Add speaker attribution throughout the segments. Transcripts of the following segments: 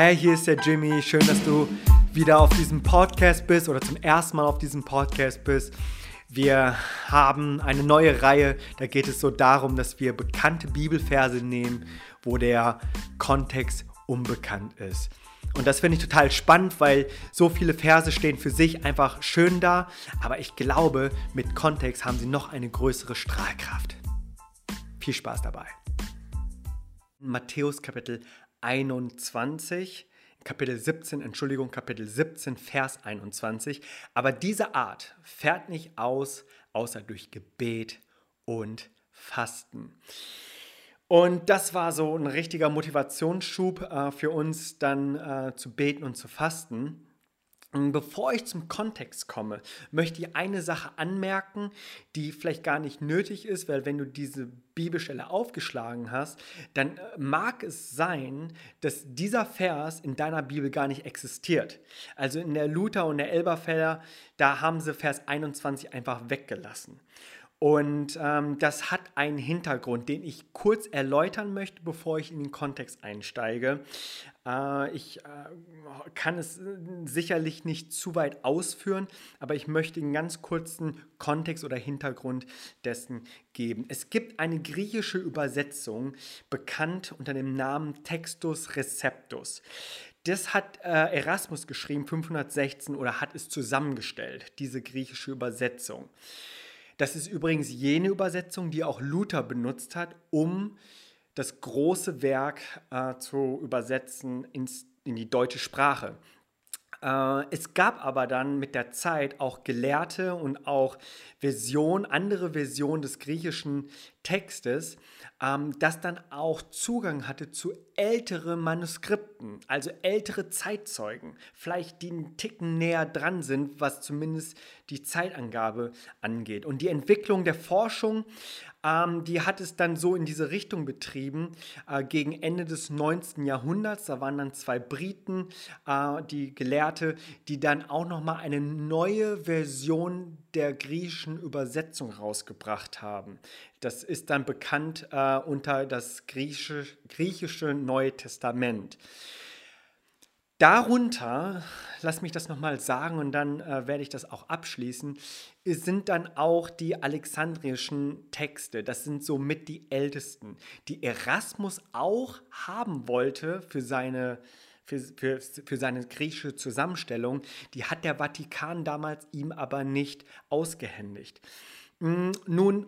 Speaker 1: Hey, hier ist der Jimmy. Schön, dass du wieder auf diesem Podcast bist oder zum ersten Mal auf diesem Podcast bist. Wir haben eine neue Reihe, da geht es so darum, dass wir bekannte Bibelverse nehmen, wo der Kontext unbekannt ist. Und das finde ich total spannend, weil so viele Verse stehen für sich einfach schön da, aber ich glaube, mit Kontext haben sie noch eine größere Strahlkraft. Viel Spaß dabei. Matthäus Kapitel 21, Kapitel 17, Entschuldigung, Kapitel 17, Vers 21. Aber diese Art fährt nicht aus, außer durch Gebet und Fasten. Und das war so ein richtiger Motivationsschub äh, für uns, dann äh, zu beten und zu fasten. Bevor ich zum Kontext komme, möchte ich eine Sache anmerken, die vielleicht gar nicht nötig ist, weil wenn du diese Bibelstelle aufgeschlagen hast, dann äh, mag es sein, dass dieser Vers in deiner Bibel gar nicht existiert. Also in der Luther und der Elberfelder, da haben sie Vers 21 einfach weggelassen. Und ähm, das hat einen Hintergrund, den ich kurz erläutern möchte, bevor ich in den Kontext einsteige. Äh, ich äh, kann es äh, sicherlich nicht zu weit ausführen, aber ich möchte einen ganz kurzen Kontext oder Hintergrund dessen geben. Es gibt eine griechische Übersetzung, bekannt unter dem Namen Textus Receptus. Das hat äh, Erasmus geschrieben, 516, oder hat es zusammengestellt, diese griechische Übersetzung. Das ist übrigens jene Übersetzung, die auch Luther benutzt hat, um das große Werk äh, zu übersetzen ins, in die deutsche Sprache. Äh, es gab aber dann mit der Zeit auch Gelehrte und auch Versionen, andere Versionen des griechischen Textes, ähm, das dann auch Zugang hatte zu älteren Manuskripten, also ältere Zeitzeugen, vielleicht die einen Ticken näher dran sind, was zumindest die Zeitangabe angeht. Und die Entwicklung der Forschung ähm, die hat es dann so in diese Richtung betrieben. Äh, gegen Ende des 19. Jahrhunderts, da waren dann zwei Briten, äh, die Gelehrte, die dann auch nochmal eine neue Version der griechischen Übersetzung rausgebracht haben. Das ist dann bekannt äh, unter das griechische, griechische Neue Testament. Darunter, lass mich das nochmal sagen und dann äh, werde ich das auch abschließen, sind dann auch die alexandrischen Texte. Das sind somit die ältesten, die Erasmus auch haben wollte für seine, für, für, für seine griechische Zusammenstellung. Die hat der Vatikan damals ihm aber nicht ausgehändigt. Hm, nun,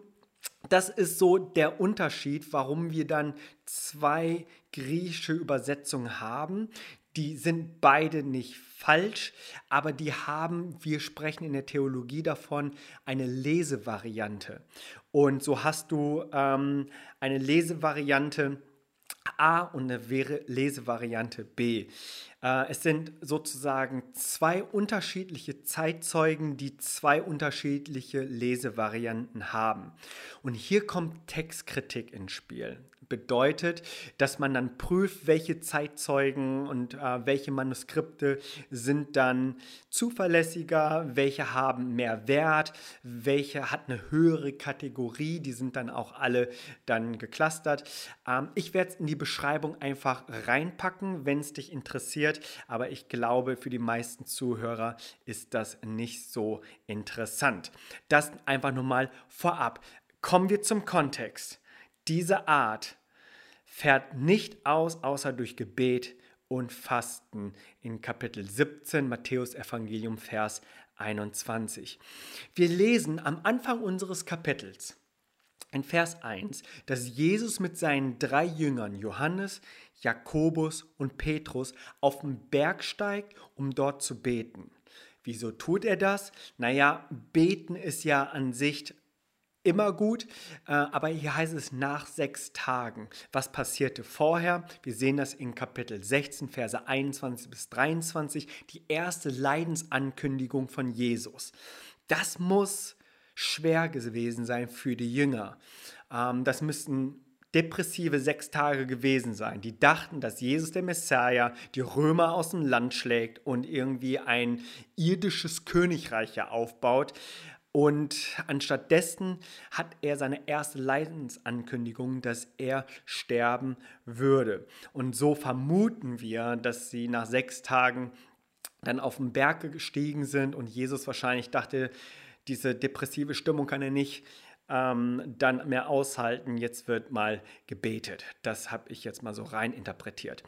Speaker 1: das ist so der Unterschied, warum wir dann zwei griechische Übersetzungen haben die sind beide nicht falsch, aber die haben, wir sprechen in der Theologie davon, eine Lesevariante. Und so hast du ähm, eine Lesevariante A und eine Lesevariante B. Äh, es sind sozusagen zwei unterschiedliche Zeitzeugen, die zwei unterschiedliche Lesevarianten haben. Und hier kommt Textkritik ins Spiel bedeutet, dass man dann prüft, welche Zeitzeugen und äh, welche Manuskripte sind dann zuverlässiger, welche haben mehr Wert, welche hat eine höhere Kategorie, die sind dann auch alle dann geclustert. Ähm, ich werde es in die Beschreibung einfach reinpacken, wenn es dich interessiert, aber ich glaube, für die meisten Zuhörer ist das nicht so interessant. Das einfach nur mal vorab. Kommen wir zum Kontext. Diese Art fährt nicht aus, außer durch Gebet und Fasten in Kapitel 17 Matthäus Evangelium Vers 21. Wir lesen am Anfang unseres Kapitels in Vers 1, dass Jesus mit seinen drei Jüngern Johannes, Jakobus und Petrus auf den Berg steigt, um dort zu beten. Wieso tut er das? Naja, beten ist ja an sich immer gut, äh, aber hier heißt es nach sechs Tagen. Was passierte vorher? Wir sehen das in Kapitel 16, Verse 21 bis 23, die erste Leidensankündigung von Jesus. Das muss schwer gewesen sein für die Jünger. Ähm, das müssten depressive sechs Tage gewesen sein. Die dachten, dass Jesus der Messiah die Römer aus dem Land schlägt und irgendwie ein irdisches Königreich aufbaut. Und anstattdessen hat er seine erste Leidensankündigung, dass er sterben würde. Und so vermuten wir, dass sie nach sechs Tagen dann auf den Berg gestiegen sind und Jesus wahrscheinlich dachte, diese depressive Stimmung kann er nicht ähm, dann mehr aushalten. Jetzt wird mal gebetet. Das habe ich jetzt mal so rein interpretiert.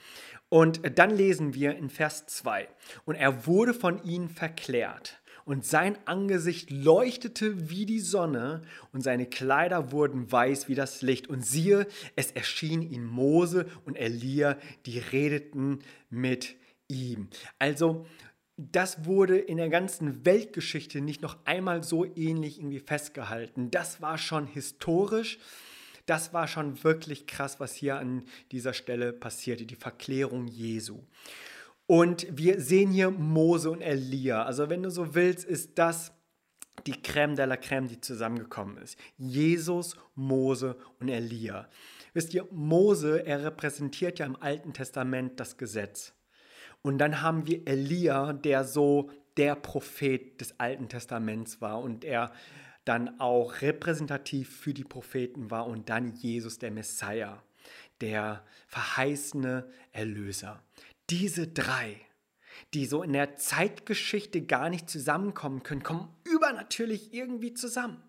Speaker 1: Und dann lesen wir in Vers 2. Und er wurde von ihnen verklärt. Und sein Angesicht leuchtete wie die Sonne und seine Kleider wurden weiß wie das Licht. Und siehe, es erschien ihm Mose und Elia, die redeten mit ihm. Also das wurde in der ganzen Weltgeschichte nicht noch einmal so ähnlich irgendwie festgehalten. Das war schon historisch. Das war schon wirklich krass, was hier an dieser Stelle passierte, die Verklärung Jesu. Und wir sehen hier Mose und Elia. Also wenn du so willst, ist das die Crème de la Crème, die zusammengekommen ist. Jesus, Mose und Elia. Wisst ihr, Mose, er repräsentiert ja im Alten Testament das Gesetz. Und dann haben wir Elia, der so der Prophet des Alten Testaments war und er dann auch repräsentativ für die Propheten war und dann Jesus der Messiah, der verheißene Erlöser. Diese drei, die so in der Zeitgeschichte gar nicht zusammenkommen können, kommen übernatürlich irgendwie zusammen.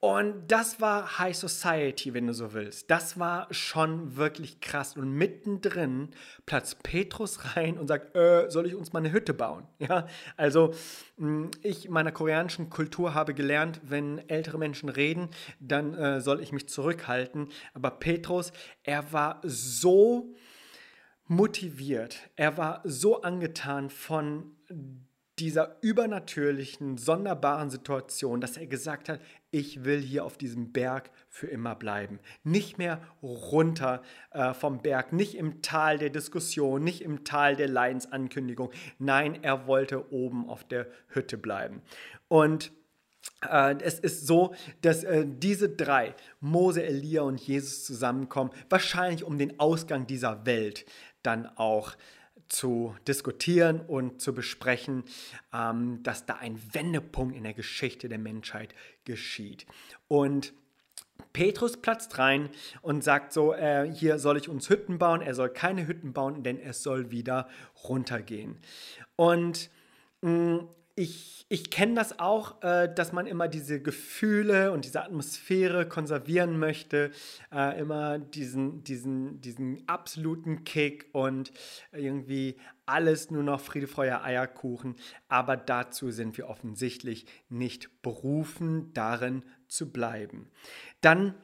Speaker 1: Und das war High Society, wenn du so willst. Das war schon wirklich krass. Und mittendrin platzt Petrus rein und sagt, äh, soll ich uns mal eine Hütte bauen? Ja, also hm, ich meiner koreanischen Kultur habe gelernt, wenn ältere Menschen reden, dann äh, soll ich mich zurückhalten. Aber Petrus, er war so motiviert, er war so angetan von dieser übernatürlichen, sonderbaren Situation, dass er gesagt hat, ich will hier auf diesem Berg für immer bleiben. Nicht mehr runter äh, vom Berg, nicht im Tal der Diskussion, nicht im Tal der Leidensankündigung. Nein, er wollte oben auf der Hütte bleiben. Und äh, es ist so, dass äh, diese drei, Mose, Elia und Jesus zusammenkommen, wahrscheinlich um den Ausgang dieser Welt dann auch zu diskutieren und zu besprechen, ähm, dass da ein Wendepunkt in der Geschichte der Menschheit geschieht. Und Petrus platzt rein und sagt so, äh, hier soll ich uns Hütten bauen. Er soll keine Hütten bauen, denn es soll wieder runtergehen. Und mh, mm, ich, ich kenne das auch, äh, dass man immer diese Gefühle und diese Atmosphäre konservieren möchte, äh, immer diesen, diesen, diesen absoluten Kick und irgendwie alles nur noch Friede, Feuer, Eierkuchen. Aber dazu sind wir offensichtlich nicht berufen, darin zu bleiben. Dann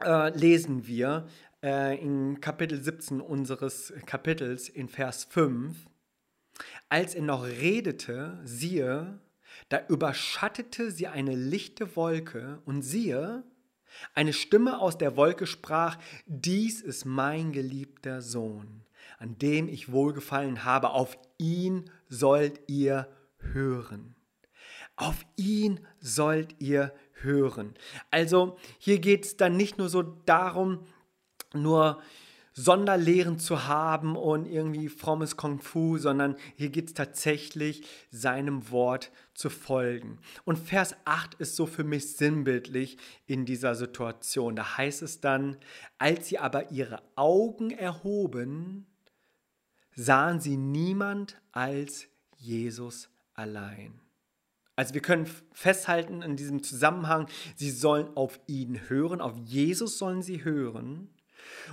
Speaker 1: äh, lesen wir äh, in Kapitel 17 unseres Kapitels in Vers 5, als er noch redete, siehe, da überschattete sie eine lichte Wolke, und siehe, eine Stimme aus der Wolke sprach, dies ist mein geliebter Sohn, an dem ich wohlgefallen habe, auf ihn sollt ihr hören. Auf ihn sollt ihr hören. Also hier geht es dann nicht nur so darum, nur Sonderlehren zu haben und irgendwie frommes Kung Fu, sondern hier geht es tatsächlich, seinem Wort zu folgen. Und Vers 8 ist so für mich sinnbildlich in dieser Situation. Da heißt es dann, als sie aber ihre Augen erhoben, sahen sie niemand als Jesus allein. Also wir können festhalten in diesem Zusammenhang, sie sollen auf ihn hören, auf Jesus sollen sie hören.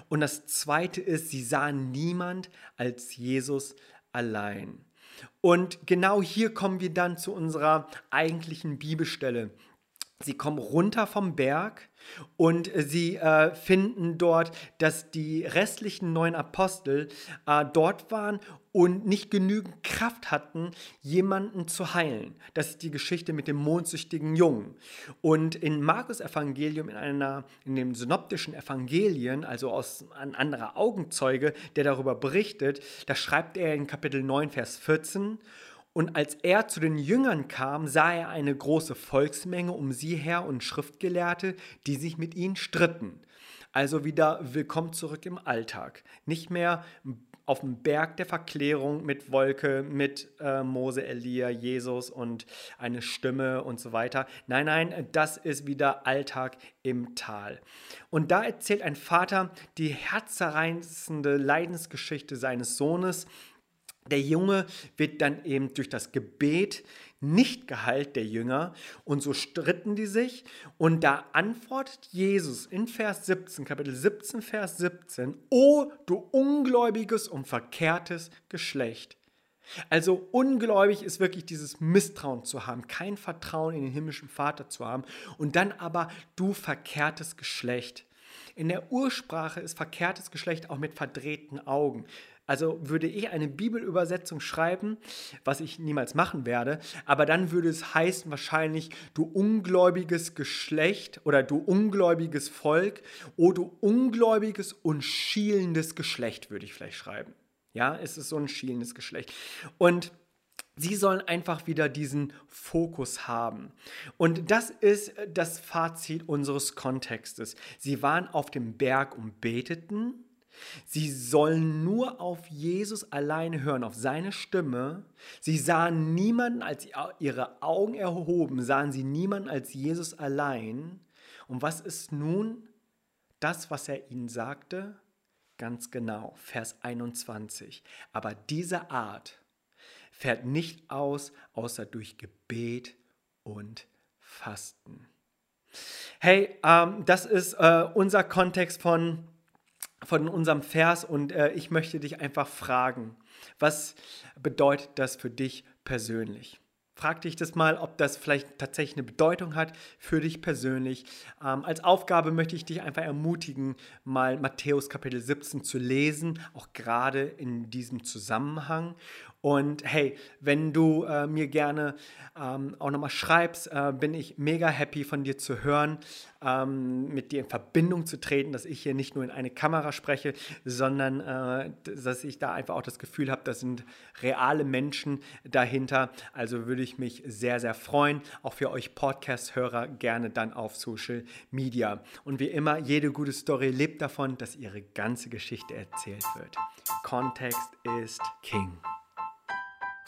Speaker 1: Und das Zweite ist, sie sahen niemand als Jesus allein. Und genau hier kommen wir dann zu unserer eigentlichen Bibelstelle. Sie kommen runter vom Berg und sie äh, finden dort, dass die restlichen neun Apostel äh, dort waren und nicht genügend Kraft hatten, jemanden zu heilen. Das ist die Geschichte mit dem mondsüchtigen Jungen. Und in Markus Evangelium, in einer, in den synoptischen Evangelien, also aus ein anderer Augenzeuge, der darüber berichtet, da schreibt er in Kapitel 9, Vers 14, und als er zu den Jüngern kam, sah er eine große Volksmenge um sie her und Schriftgelehrte, die sich mit ihnen stritten. Also wieder willkommen zurück im Alltag. Nicht mehr auf dem Berg der Verklärung mit Wolke, mit äh, Mose, Elia, Jesus und eine Stimme und so weiter. Nein, nein, das ist wieder Alltag im Tal. Und da erzählt ein Vater die herzzerreißende Leidensgeschichte seines Sohnes. Der Junge wird dann eben durch das Gebet nicht geheilt, der Jünger. Und so stritten die sich. Und da antwortet Jesus in Vers 17, Kapitel 17, Vers 17, O du ungläubiges und verkehrtes Geschlecht. Also ungläubig ist wirklich dieses Misstrauen zu haben, kein Vertrauen in den himmlischen Vater zu haben und dann aber du verkehrtes Geschlecht. In der Ursprache ist verkehrtes Geschlecht auch mit verdrehten Augen. Also würde ich eine Bibelübersetzung schreiben, was ich niemals machen werde, aber dann würde es heißen wahrscheinlich, du ungläubiges Geschlecht oder du ungläubiges Volk oder du ungläubiges und schielendes Geschlecht würde ich vielleicht schreiben. Ja, es ist so ein schielendes Geschlecht. Und Sie sollen einfach wieder diesen Fokus haben. Und das ist das Fazit unseres Kontextes. Sie waren auf dem Berg und beteten Sie sollen nur auf Jesus alleine hören, auf seine Stimme. Sie sahen niemanden, als ihre Augen erhoben, sahen sie niemanden als Jesus allein. Und was ist nun das, was er ihnen sagte? Ganz genau, Vers 21. Aber diese Art fährt nicht aus, außer durch Gebet und Fasten. Hey, ähm, das ist äh, unser Kontext von von unserem Vers und äh, ich möchte dich einfach fragen, was bedeutet das für dich persönlich? Frag dich das mal, ob das vielleicht tatsächlich eine Bedeutung hat für dich persönlich. Ähm, als Aufgabe möchte ich dich einfach ermutigen, mal Matthäus Kapitel 17 zu lesen, auch gerade in diesem Zusammenhang. Und hey, wenn du äh, mir gerne ähm, auch nochmal schreibst, äh, bin ich mega happy von dir zu hören, ähm, mit dir in Verbindung zu treten, dass ich hier nicht nur in eine Kamera spreche, sondern äh, dass ich da einfach auch das Gefühl habe, das sind reale Menschen dahinter. Also würde ich mich sehr, sehr freuen. Auch für euch Podcast-Hörer gerne dann auf Social Media. Und wie immer, jede gute Story lebt davon, dass ihre ganze Geschichte erzählt wird. Kontext ist King.